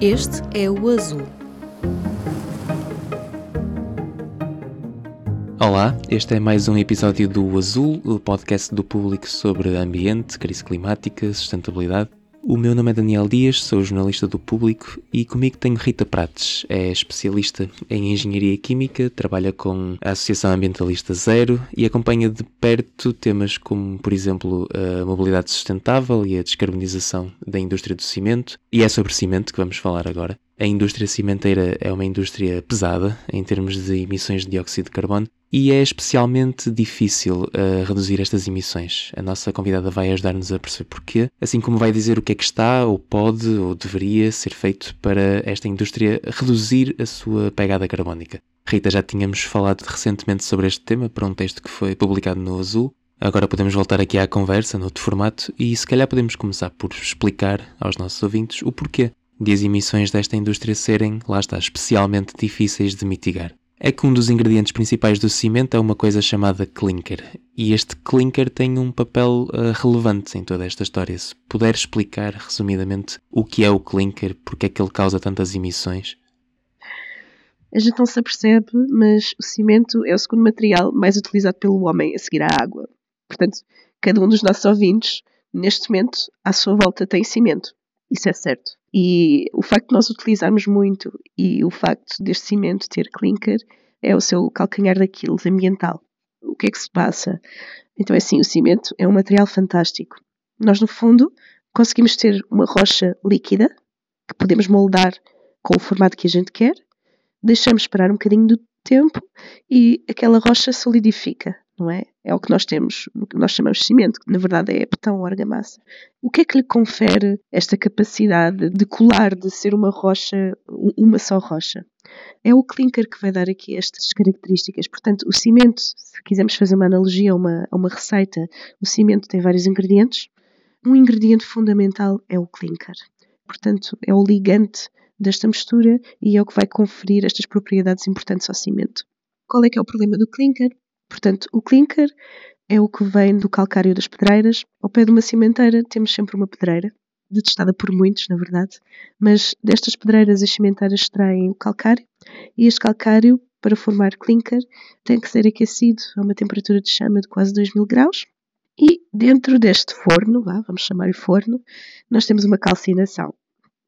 Este é o Azul. Olá, este é mais um episódio do Azul, o podcast do público sobre ambiente, crise climática, sustentabilidade. O meu nome é Daniel Dias, sou jornalista do Público e comigo tenho Rita Prates, é especialista em Engenharia Química, trabalha com a Associação Ambientalista Zero e acompanha de perto temas como, por exemplo, a mobilidade sustentável e a descarbonização da indústria do cimento. E é sobre cimento que vamos falar agora. A indústria cimenteira é uma indústria pesada em termos de emissões de dióxido de carbono e é especialmente difícil uh, reduzir estas emissões. A nossa convidada vai ajudar-nos a perceber porquê, assim como vai dizer o que é que está, ou pode, ou deveria ser feito para esta indústria reduzir a sua pegada carbónica. Rita, já tínhamos falado recentemente sobre este tema para um texto que foi publicado no Azul. Agora podemos voltar aqui à conversa, noutro formato, e se calhar podemos começar por explicar aos nossos ouvintes o porquê de as emissões desta indústria serem, lá está, especialmente difíceis de mitigar é que um dos ingredientes principais do cimento é uma coisa chamada clinker. E este clinker tem um papel uh, relevante em toda esta história. Se puder explicar resumidamente o que é o clinker, porque é que ele causa tantas emissões? A gente não se apercebe, mas o cimento é o segundo material mais utilizado pelo homem a seguir à água. Portanto, cada um dos nossos ouvintes, neste momento, à sua volta tem cimento. Isso é certo. E o facto de nós utilizarmos muito e o facto deste cimento ter clinker é o seu calcanhar daquilo ambiental. O que é que se passa? Então é assim, o cimento é um material fantástico. Nós, no fundo, conseguimos ter uma rocha líquida que podemos moldar com o formato que a gente quer, deixamos esperar um bocadinho do tempo e aquela rocha solidifica não é? É o que nós temos, o que nós chamamos de cimento, que na verdade é betão ou argamassa. O que é que lhe confere esta capacidade de colar, de ser uma rocha, uma só rocha? É o clinker que vai dar aqui estas características. Portanto, o cimento, se quisermos fazer uma analogia a uma, a uma receita, o cimento tem vários ingredientes. Um ingrediente fundamental é o clinker. Portanto, é o ligante desta mistura e é o que vai conferir estas propriedades importantes ao cimento. Qual é que é o problema do clinker? Portanto, o clinker é o que vem do calcário das pedreiras. Ao pé de uma cimenteira temos sempre uma pedreira, detestada por muitos, na verdade, mas destas pedreiras as cimenteiras extraem o calcário e este calcário, para formar clinker, tem que ser aquecido a uma temperatura de chama de quase 2000 graus. E dentro deste forno, vamos chamar-lhe forno, nós temos uma calcinação.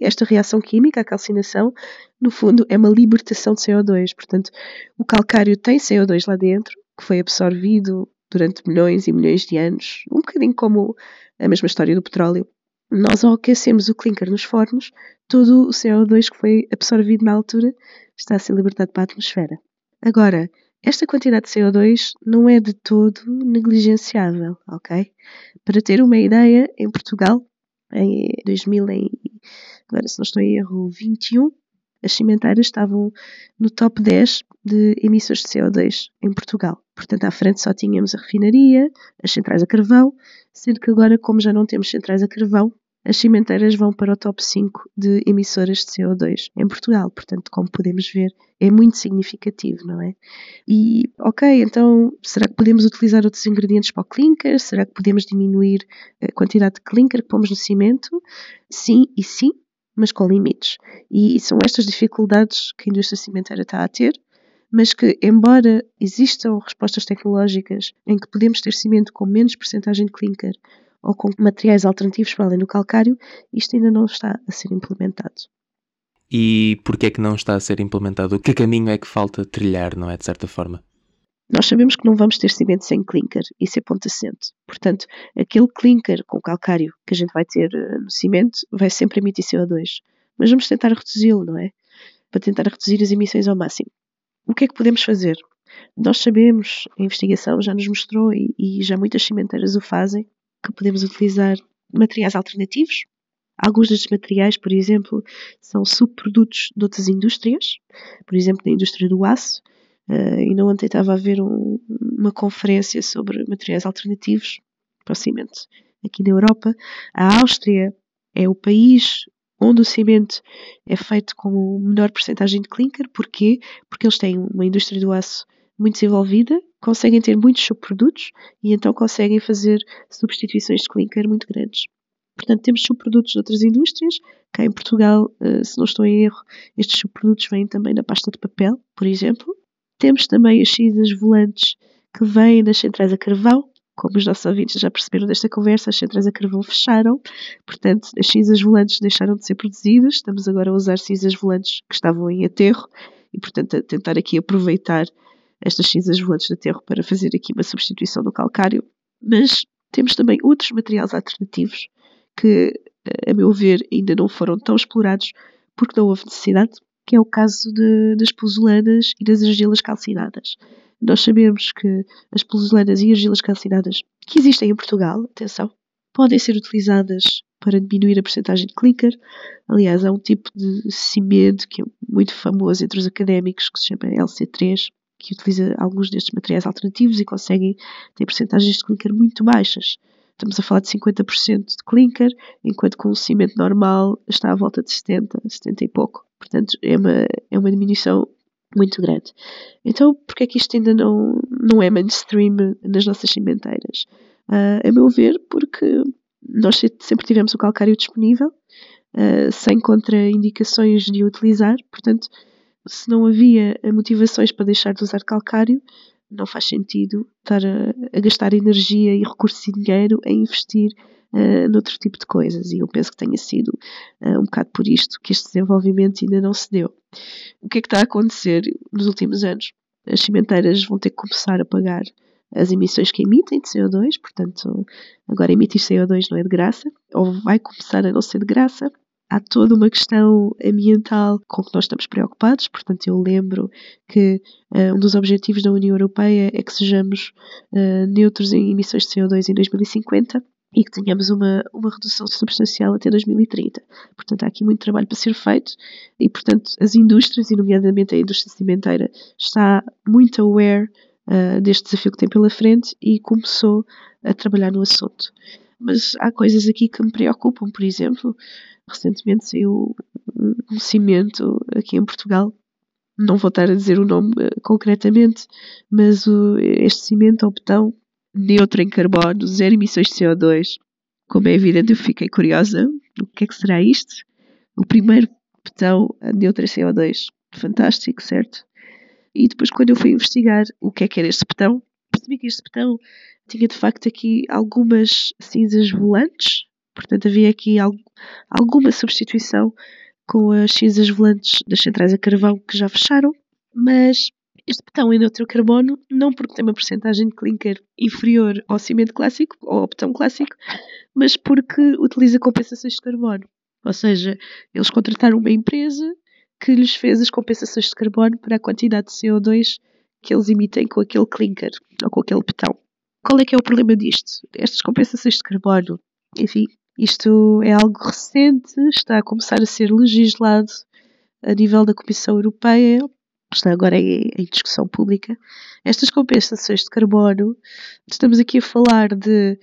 Esta reação química, a calcinação, no fundo é uma libertação de CO2. Portanto, o calcário tem CO2 lá dentro que foi absorvido durante milhões e milhões de anos, um bocadinho como a mesma história do petróleo. Nós, ao aquecemos o clinker nos fornos, todo o CO2 que foi absorvido na altura está a ser libertado para a atmosfera. Agora, esta quantidade de CO2 não é de todo negligenciável, ok? Para ter uma ideia, em Portugal, em 2000, em, agora se não estou em erro, 21, as cimenteiras estavam no top 10 de emissões de CO2 em Portugal. Portanto, à frente só tínhamos a refinaria, as centrais a carvão, sendo que agora, como já não temos centrais a carvão, as cimenteiras vão para o top 5 de emissoras de CO2 em Portugal. Portanto, como podemos ver, é muito significativo, não é? E, ok, então, será que podemos utilizar outros ingredientes para o clinker? Será que podemos diminuir a quantidade de clinker que pomos no cimento? Sim e sim, mas com limites. E são estas dificuldades que a indústria cimenteira está a ter, mas que, embora existam respostas tecnológicas em que podemos ter cimento com menos percentagem de clinker ou com materiais alternativos para além do calcário, isto ainda não está a ser implementado. E porquê é que não está a ser implementado? Que caminho é que falta trilhar, não é, de certa forma? Nós sabemos que não vamos ter cimento sem clinker, isso é ponto assente. Portanto, aquele clinker com calcário que a gente vai ter eh, no cimento vai sempre emitir CO2. Mas vamos tentar reduzi-lo, não é? Para tentar reduzir as emissões ao máximo. O que é que podemos fazer? Nós sabemos, a investigação já nos mostrou e, e já muitas cimenteiras o fazem, que podemos utilizar materiais alternativos. Alguns destes materiais, por exemplo, são subprodutos de outras indústrias, por exemplo, da indústria do aço, Uh, ainda ontem estava a ver um, uma conferência sobre materiais alternativos para o cimento aqui na Europa. A Áustria é o país onde o cimento é feito com menor porcentagem de clinker. Porquê? Porque eles têm uma indústria do aço muito desenvolvida, conseguem ter muitos subprodutos e então conseguem fazer substituições de clinker muito grandes. Portanto, temos subprodutos de outras indústrias. Cá em Portugal, eh, se não estou em erro, estes subprodutos vêm também na pasta de papel, por exemplo. Temos também as cinzas volantes que vêm das centrais a carvão. Como os nossos ouvintes já perceberam desta conversa, as centrais a carvão fecharam, portanto, as cinzas volantes deixaram de ser produzidas. Estamos agora a usar cinzas volantes que estavam em aterro e, portanto, a tentar aqui aproveitar estas cinzas volantes de aterro para fazer aqui uma substituição do calcário. Mas temos também outros materiais alternativos que, a meu ver, ainda não foram tão explorados porque não houve necessidade, que é o caso de, das pozolanas e das argilas calcinadas. Nós sabemos que as pozolanas e argilas calcinadas que existem em Portugal, atenção, podem ser utilizadas para diminuir a percentagem de clinker. Aliás, há um tipo de cimento que é muito famoso entre os académicos que se chama LC3, que utiliza alguns destes materiais alternativos e consegue ter percentagens de clinker muito baixas. Estamos a falar de 50% de clinker, enquanto com o cimento normal está à volta de 70, 70 e pouco. Portanto, é uma, é uma diminuição muito grande. Então, porque é que isto ainda não, não é mainstream nas nossas cimenteiras? Uh, a meu ver, porque nós sempre tivemos o calcário disponível, uh, sem contraindicações de utilizar, portanto, se não havia motivações para deixar de usar calcário, não faz sentido estar a, a gastar energia e recursos e dinheiro a investir uh, noutro tipo de coisas. E eu penso que tenha sido uh, um bocado por isto que este desenvolvimento ainda não se deu. O que é que está a acontecer nos últimos anos? As cimenteiras vão ter que começar a pagar as emissões que emitem de CO2, portanto, agora emitir CO2 não é de graça, ou vai começar a não ser de graça, há toda uma questão ambiental com que nós estamos preocupados. Portanto, eu lembro que uh, um dos objetivos da União Europeia é que sejamos uh, neutros em emissões de CO2 em 2050 e que tenhamos uma, uma redução substancial até 2030. Portanto, há aqui muito trabalho para ser feito e, portanto, as indústrias, e nomeadamente a indústria cimenteira, está muito aware uh, deste desafio que tem pela frente e começou a trabalhar no assunto. Mas há coisas aqui que me preocupam, por exemplo, recentemente saiu um cimento aqui em Portugal. Não vou estar a dizer o nome uh, concretamente, mas o, este cimento ao betão neutro em carbono, zero emissões de CO2. Como é evidente, eu fiquei curiosa. O que é que será isto? O primeiro betão neutro em CO2. Fantástico, certo? E depois, quando eu fui investigar o que é que era este betão, percebi que este betão tinha de facto aqui algumas cinzas volantes Portanto, havia aqui alguma substituição com as cinzas volantes das centrais a carvão que já fecharam, mas este betão carbono não porque tem uma porcentagem de clinker inferior ao cimento clássico ou ao betão clássico, mas porque utiliza compensações de carbono. Ou seja, eles contrataram uma empresa que lhes fez as compensações de carbono para a quantidade de CO2 que eles emitem com aquele clinker ou com aquele betão. Qual é que é o problema disto? Estas compensações de carbono, enfim, isto é algo recente, está a começar a ser legislado a nível da Comissão Europeia, está agora em, em discussão pública. Estas compensações de carbono, estamos aqui a falar de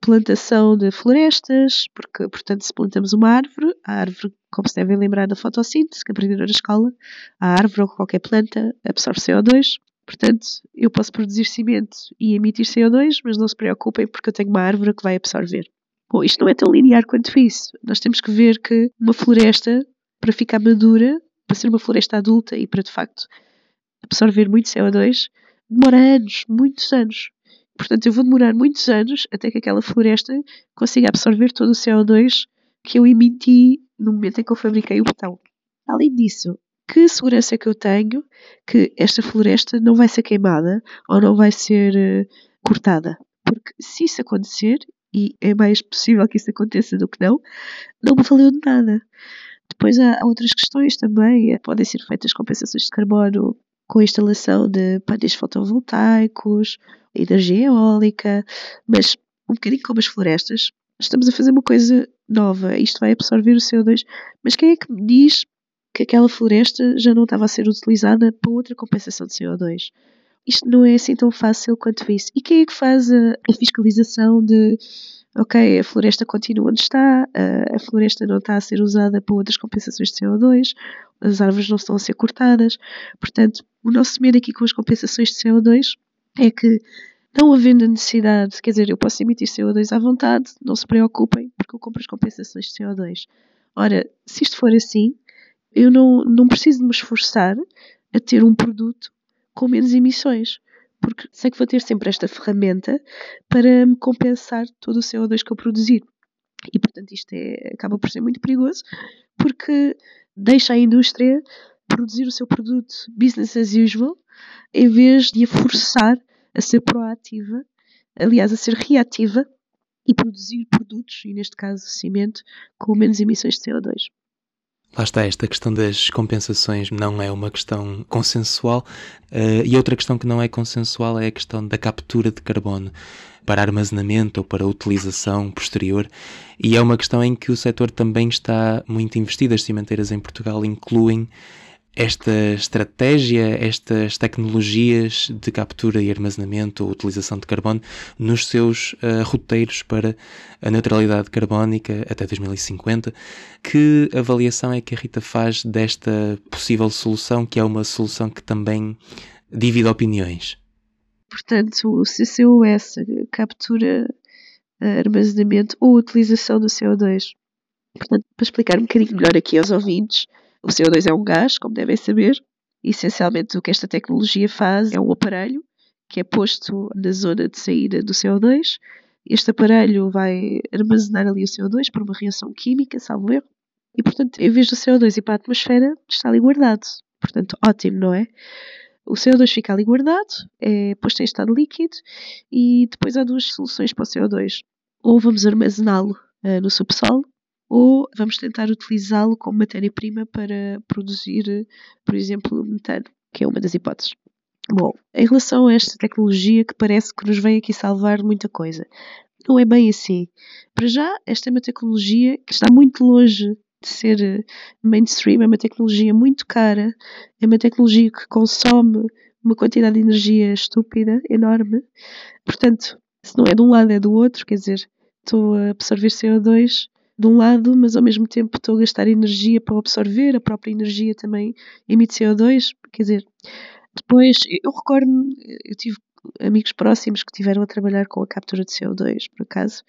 plantação de florestas, porque, portanto, se plantamos uma árvore, a árvore, como se devem lembrar da fotossíntese, que aprenderam na escola, a árvore ou qualquer planta absorve CO2. Portanto, eu posso produzir cimento e emitir CO2, mas não se preocupem porque eu tenho uma árvore que vai absorver. Bom, isto não é tão linear quanto isso. Nós temos que ver que uma floresta, para ficar madura, para ser uma floresta adulta e para de facto absorver muito CO2, demora anos, muitos anos. Portanto, eu vou demorar muitos anos até que aquela floresta consiga absorver todo o CO2 que eu emiti no momento em que eu fabriquei o botão. Além disso, que segurança que eu tenho que esta floresta não vai ser queimada ou não vai ser uh, cortada? Porque se isso acontecer, e é mais possível que isso aconteça do que não, não me valeu de nada. Depois há, outras questões também, podem ser feitas compensações de carbono com a instalação de painéis fotovoltaicos, energia eólica, mas um bocadinho como as florestas, estamos a fazer uma coisa nova, isto vai absorver o CO2, mas quem é que me diz que aquela floresta já não estava a ser utilizada para outra compensação de CO2? isto não é assim tão fácil quanto isso. E quem é que faz a, a fiscalização de ok, a floresta continua onde está, a, floresta não está a ser usada para outras compensações de CO2, as árvores não estão a ser cortadas. Portanto, o nosso medo aqui com as compensações de CO2 é que não havendo necessidade, quer dizer, eu posso emitir CO2 à vontade, não se preocupem, porque eu compro as compensações de CO2. Ora, se isto for assim, eu não, não preciso me esforçar a ter um produto com menos emissões, porque sei que vou ter sempre esta ferramenta para me compensar todo o CO2 que eu produzir. E, portanto, isto é, acaba por ser muito perigoso, porque deixa a indústria produzir o seu produto business as usual, em vez de a forçar a ser proativa, aliás, a ser reativa e produzir produtos, e neste caso cimento, com menos emissões de CO2. Lá está, esta questão das compensações não é uma questão consensual uh, e outra questão que não é consensual é a questão da captura de carbono para armazenamento ou para utilização posterior e é uma questão em que o setor também está muito investido. As cimenteiras em Portugal incluem esta estratégia, estas tecnologias de captura e armazenamento ou utilização de carbono nos seus uh, roteiros para a neutralidade carbónica até 2050. Que avaliação é que a Rita faz desta possível solução, que é uma solução que também divide opiniões? Portanto, o CCUS, captura, armazenamento ou utilização do CO2. Portanto, para explicar um bocadinho melhor aqui aos ouvintes, o CO2 é um gás, como devem saber. Essencialmente, o que esta tecnologia faz é um aparelho que é posto na zona de saída do CO2. Este aparelho vai armazenar ali o CO2 por uma reação química, salvo erro. E, portanto, em vez do CO2 ir para a atmosfera, está ali guardado. Portanto, ótimo, não é? O CO2 fica ali guardado, é posto em estado líquido e depois há duas soluções para o CO2. Ou vamos armazená-lo uh, no subsolo, ou vamos tentar utilizá-lo como matéria-prima para produzir, por exemplo, metano, que é uma das hipóteses. Bom, em relação a esta tecnologia que parece que nos vem aqui salvar muita coisa, não é bem assim. Para já, esta é uma tecnologia que está muito longe de ser mainstream, é uma tecnologia muito cara, é uma tecnologia que consome uma quantidade de energia estúpida, enorme. Portanto, se não é de um lado, é do outro, quer dizer, estou a absorver CO2 de um lado, mas ao mesmo tempo estou a gastar energia para absorver, a própria energia também emite CO2, quer dizer, depois eu recordo-me, eu tive amigos próximos que tiveram a trabalhar com a captura de CO2, por acaso,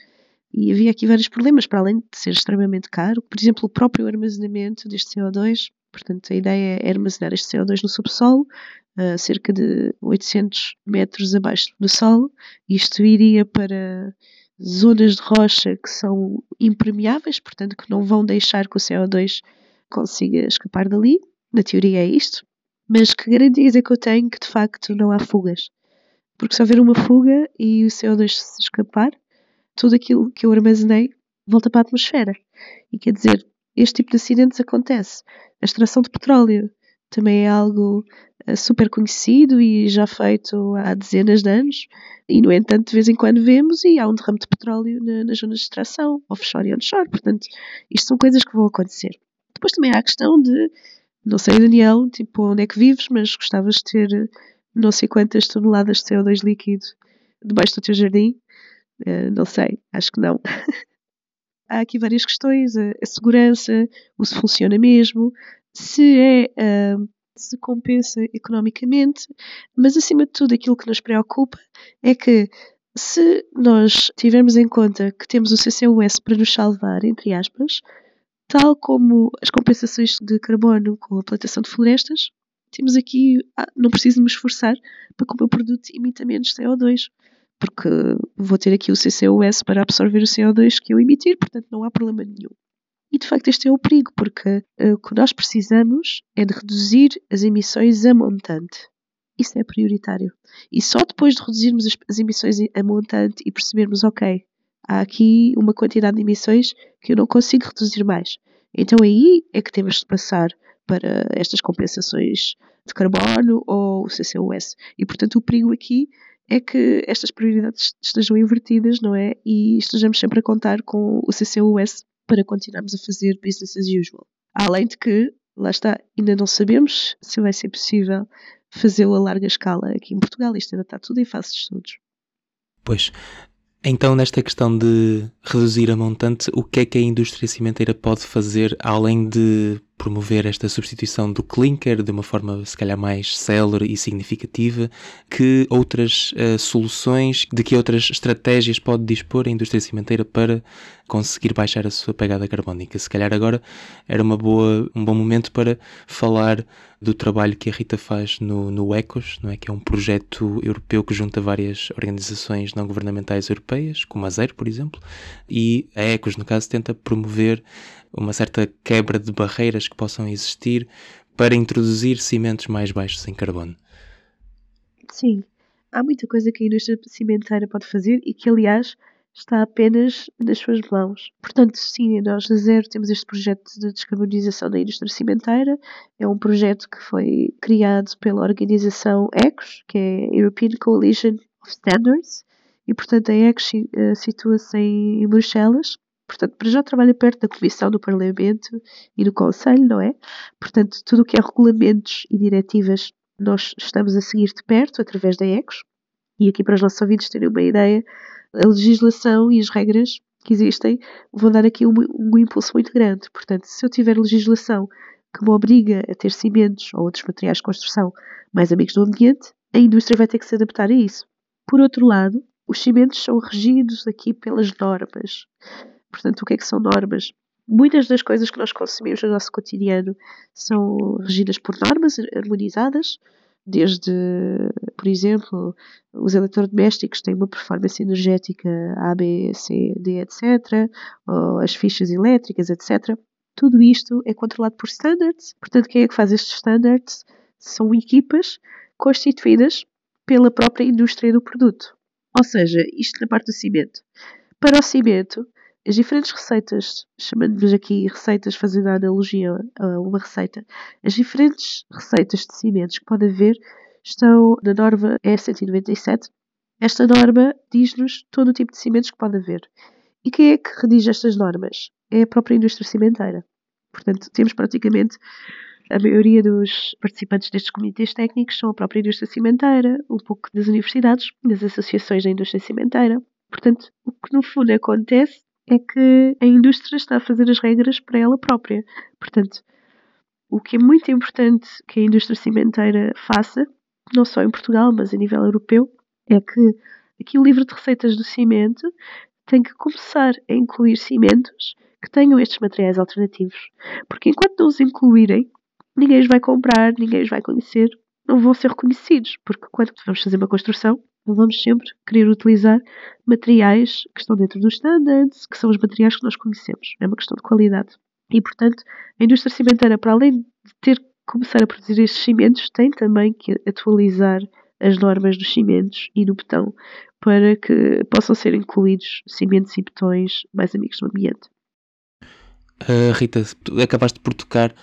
e havia aqui vários problemas, para além de ser extremamente caro, por exemplo, o próprio armazenamento deste CO2, portanto a ideia é armazenar este CO2 no subsolo, a cerca de 800 metros abaixo do solo, isto iria para zonas de rocha que são impermeáveis, portanto que não vão deixar que o CO2 consiga escapar dali. Na teoria é isto. Mas que garantias é que eu tenho que de facto não há fugas? Porque se houver uma fuga e o CO2 se escapar, tudo aquilo que eu armazenei volta para a atmosfera. E quer dizer, este tipo de acidentes acontece. A extração de petróleo também é algo eh, super conhecido e já feito há dezenas de anos. E, no entanto, de vez em quando vemos e há um derrame de petróleo na, nas zonas de extração, offshore e onshore. Portanto, isto são coisas que vão acontecer. Depois também há a questão de, não sei, Daniel, tipo, onde é que vives, mas gostavas de ter não sei quantas toneladas de CO2 líquido debaixo do teu jardim? Uh, não sei, acho que não. há aqui várias questões: a, a, segurança, o se funciona mesmo, se é. Uh, se compensa economicamente, mas acima de tudo aquilo que nos preocupa é que se nós tivermos em conta que temos o CCUS para nos salvar, entre aspas, tal como as compensações de carbono com a plantação de florestas, temos aqui, ah, não preciso me esforçar para que o meu produto emita menos CO2, porque vou ter aqui o CCUS para absorver o CO2 que eu emitir, portanto não há problema nenhum. E de facto este é o perigo, porque uh, o que nós precisamos é de reduzir as emissões a montante. Isso é prioritário. E só depois de reduzirmos as, as emissões a montante e percebermos, ok, há aqui uma quantidade de emissões que eu não consigo reduzir mais. Então aí é que temos de passar para estas compensações de carbono ou o CCUS. E portanto o perigo aqui é que estas prioridades estejam invertidas, não é? E estejamos sempre a contar com o CCUS para continuarmos a fazer business as usual. Além de que, lá está, ainda não sabemos se vai ser possível fazê-lo a larga escala aqui em Portugal. Isto ainda está tudo em fase de estudos. Pois, então, nesta questão de reduzir a montante, o que é que a indústria cimenteira pode fazer além de promover esta substituição do clinker de uma forma se calhar mais célere e significativa, que outras uh, soluções, de que outras estratégias pode dispor a indústria cimenteira para conseguir baixar a sua pegada carbónica. Se calhar agora era uma boa, um bom momento para falar do trabalho que a Rita faz no, no ECOS, não é? que é um projeto europeu que junta várias organizações não governamentais europeias, como a Zero, por exemplo, e a ECOS, no caso, tenta promover uma certa quebra de barreiras que possam existir para introduzir cimentos mais baixos em carbono. Sim, há muita coisa que a indústria cimenteira pode fazer e que, aliás, está apenas nas suas mãos. Portanto, sim, nós a Zero temos este projeto de descarbonização da indústria cimenteira. É um projeto que foi criado pela organização ECOS, que é European Coalition of Standards, e portanto a ECOS uh, situa-se em Bruxelas. Portanto, para já trabalha perto da Comissão do Parlamento e do Conselho, não é? Portanto, tudo o que é regulamentos e diretivas nós estamos a seguir de perto através da ECOS. E aqui para os nossos ouvintes terem uma ideia, a legislação e as regras que existem vão dar aqui um, um impulso muito grande. Portanto, se eu tiver legislação que me obriga a ter cimentos ou outros materiais de construção mais amigos do ambiente, a indústria vai ter que se adaptar a isso. Por outro lado, os cimentos são regidos aqui pelas normas. Portanto, o que é que são normas? Muitas das coisas que nós consumimos no nosso cotidiano são regidas por normas harmonizadas, desde, por exemplo, os eletrodomésticos têm uma performance energética A, B, C, D, etc., ou as fichas elétricas, etc. Tudo isto é controlado por standards. Portanto, quem é que faz estes standards? São equipas constituídas pela própria indústria do produto. Ou seja, isto na parte do cimento. Para o cimento, as diferentes receitas, chamando-nos aqui receitas, fazendo a analogia a uma receita, as diferentes receitas de cimentos que pode haver estão na norma E197. Esta norma diz-nos todo o tipo de cimentos que pode haver. E quem é que redige estas normas? É a própria indústria cimenteira. Portanto, temos praticamente a maioria dos participantes destes comitês técnicos são a própria indústria cimenteira, um pouco das universidades, das associações da indústria cimenteira. Portanto, o que no fundo acontece é que a indústria está a fazer as regras para ela própria. Portanto, o que é muito importante que a indústria cimenteira faça, não só em Portugal, mas a nível europeu, é que aqui o livro de receitas do cimento tem que começar a incluir cimentos que tenham estes materiais alternativos. Porque enquanto não os incluírem, ninguém os vai comprar, ninguém os vai conhecer, não vão ser reconhecidos. Porque quando vamos fazer uma construção, vamos sempre querer utilizar materiais que estão dentro dos standards, que são os materiais que nós conhecemos. É uma questão de qualidade. E, portanto, a indústria cimenteira, para além de ter que começar a produzir estes cimentos, tem também que atualizar as normas dos cimentos e do betão para que possam ser incluídos cimentos e betões mais amigos do ambiente. Uh, Rita, acabaste por tocar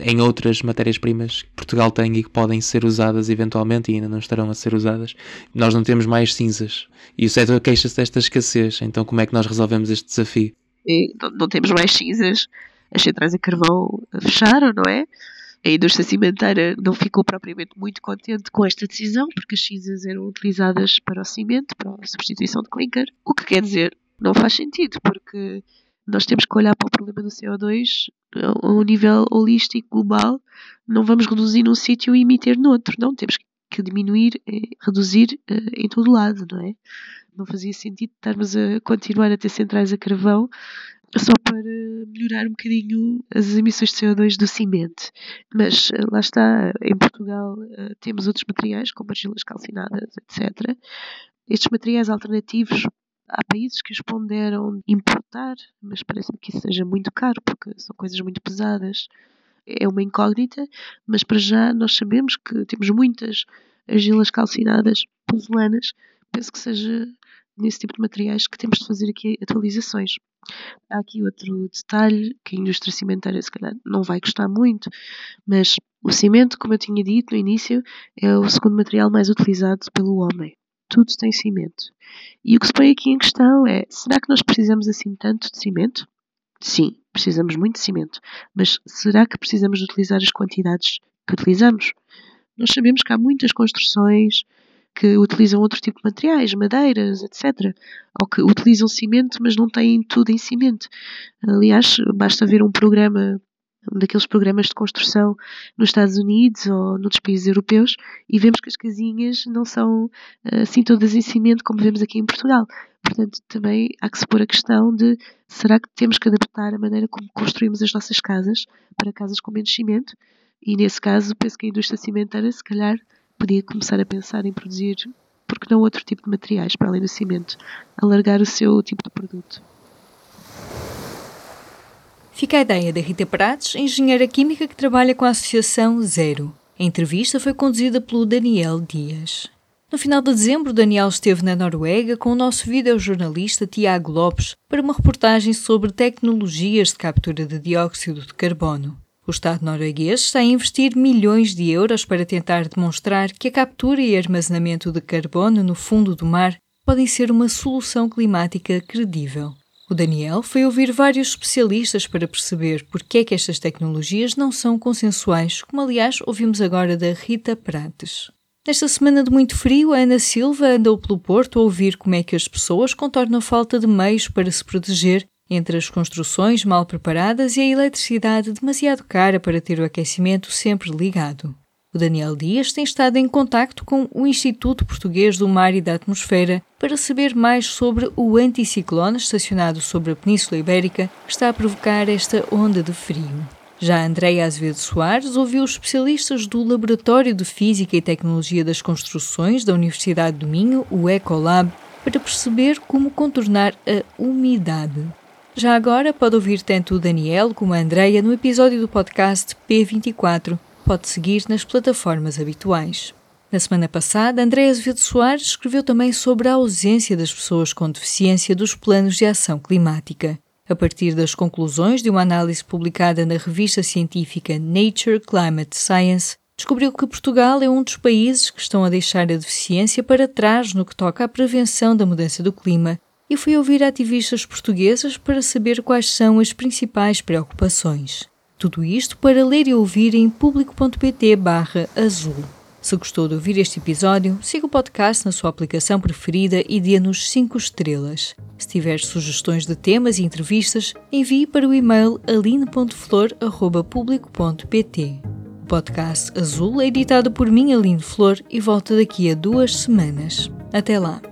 em outras matérias-primas que Portugal tem e que podem ser usadas eventualmente e ainda não estarão a ser usadas. Nós não temos mais cinzas e o setor queixa-se desta escassez. Então, como é que nós resolvemos este desafio? E não, temos mais cinzas, as centrais a carvão fecharam, não é? A indústria cimenteira não ficou propriamente muito contente com esta decisão, porque as cinzas eram utilizadas para o cimento, para a substituição de clinker. O que quer dizer, não faz sentido, porque nós temos que olhar para o problema do CO2 a um nível holístico, global. Não vamos reduzir num sítio e emitir noutro. Não, temos que diminuir, reduzir eh, em todo lado, não é? Não fazia sentido estarmos a continuar a ter centrais a carvão só para melhorar um bocadinho as emissões de CO2 do cimento. Mas eh, lá está, em Portugal eh, temos outros materiais, como argilas calcinadas, etc. Estes materiais alternativos há países que os ponderam importar, mas parece-me que isso seja muito caro, porque são coisas muito pesadas. É uma incógnita, mas para já nós sabemos que temos muitas argilas calcinadas pozolanas. Penso que seja nesse tipo de materiais que temos de fazer aqui atualizações. Há aqui outro detalhe que a indústria cimenteira se calhar não vai gostar muito, mas o cimento, como eu tinha dito no início, é o segundo material mais utilizado pelo homem tudo tem cimento. E o que se põe aqui em questão é: será que nós precisamos assim tanto de cimento? Sim, precisamos muito de cimento. Mas será que precisamos de utilizar as quantidades que utilizamos? Nós sabemos que há muitas construções que utilizam outro tipo de materiais, madeiras, etc. Ou que utilizam cimento, mas não têm tudo em cimento. Aliás, basta ver um programa daqueles programas de construção nos Estados Unidos ou noutros países europeus e vemos que as casinhas não são eh, assim todas em cimento como vemos aqui em Portugal. Portanto, também há que se pôr a questão de será que temos que adaptar a maneira como construímos as nossas casas para casas com menos cimento? E nesse caso, penso que a indústria cimenteira, se calhar, podia começar a pensar em produzir, porque não outro tipo de materiais para além do cimento, alargar o seu tipo de produto. Fica a ideia da Rita Prates, engenheira química que trabalha com a Associação Zero. A entrevista foi conduzida pelo Daniel Dias. No final de dezembro, Daniel esteve na Noruega com o nosso videojornalista Tiago Lopes para uma reportagem sobre tecnologias de captura de dióxido de carbono. O Estado norueguês está a investir milhões de euros para tentar demonstrar que a captura e armazenamento de carbono no fundo do mar podem ser uma solução climática credível. O Daniel foi ouvir vários especialistas para perceber por que é que estas tecnologias não são consensuais, como aliás ouvimos agora da Rita Prates. Nesta semana de muito frio, a Ana Silva andou pelo Porto a ouvir como é que as pessoas contornam a falta de meios para se proteger entre as construções mal preparadas e a eletricidade demasiado cara para ter o aquecimento sempre ligado. O Daniel Dias tem estado em contacto com o Instituto Português do Mar e da Atmosfera para saber mais sobre o anticiclone estacionado sobre a Península Ibérica que está a provocar esta onda de frio. Já Andréia Azevedo Soares ouviu especialistas do Laboratório de Física e Tecnologia das Construções da Universidade do Minho, o Ecolab, para perceber como contornar a umidade. Já agora pode ouvir tanto o Daniel como a Andreia no episódio do podcast P24. Pode seguir nas plataformas habituais. Na semana passada, Andréa Azevedo Soares escreveu também sobre a ausência das pessoas com deficiência dos planos de ação climática. A partir das conclusões de uma análise publicada na revista científica Nature Climate Science, descobriu que Portugal é um dos países que estão a deixar a deficiência para trás no que toca à prevenção da mudança do clima e fui ouvir ativistas portuguesas para saber quais são as principais preocupações. Tudo isto para ler e ouvir em público.pt azul. Se gostou de ouvir este episódio, siga o podcast na sua aplicação preferida e dê-nos 5 estrelas. Se tiver sugestões de temas e entrevistas, envie para o e-mail aline.flor.público.pt. O podcast Azul é editado por mim, Aline Flor, e volta daqui a duas semanas. Até lá!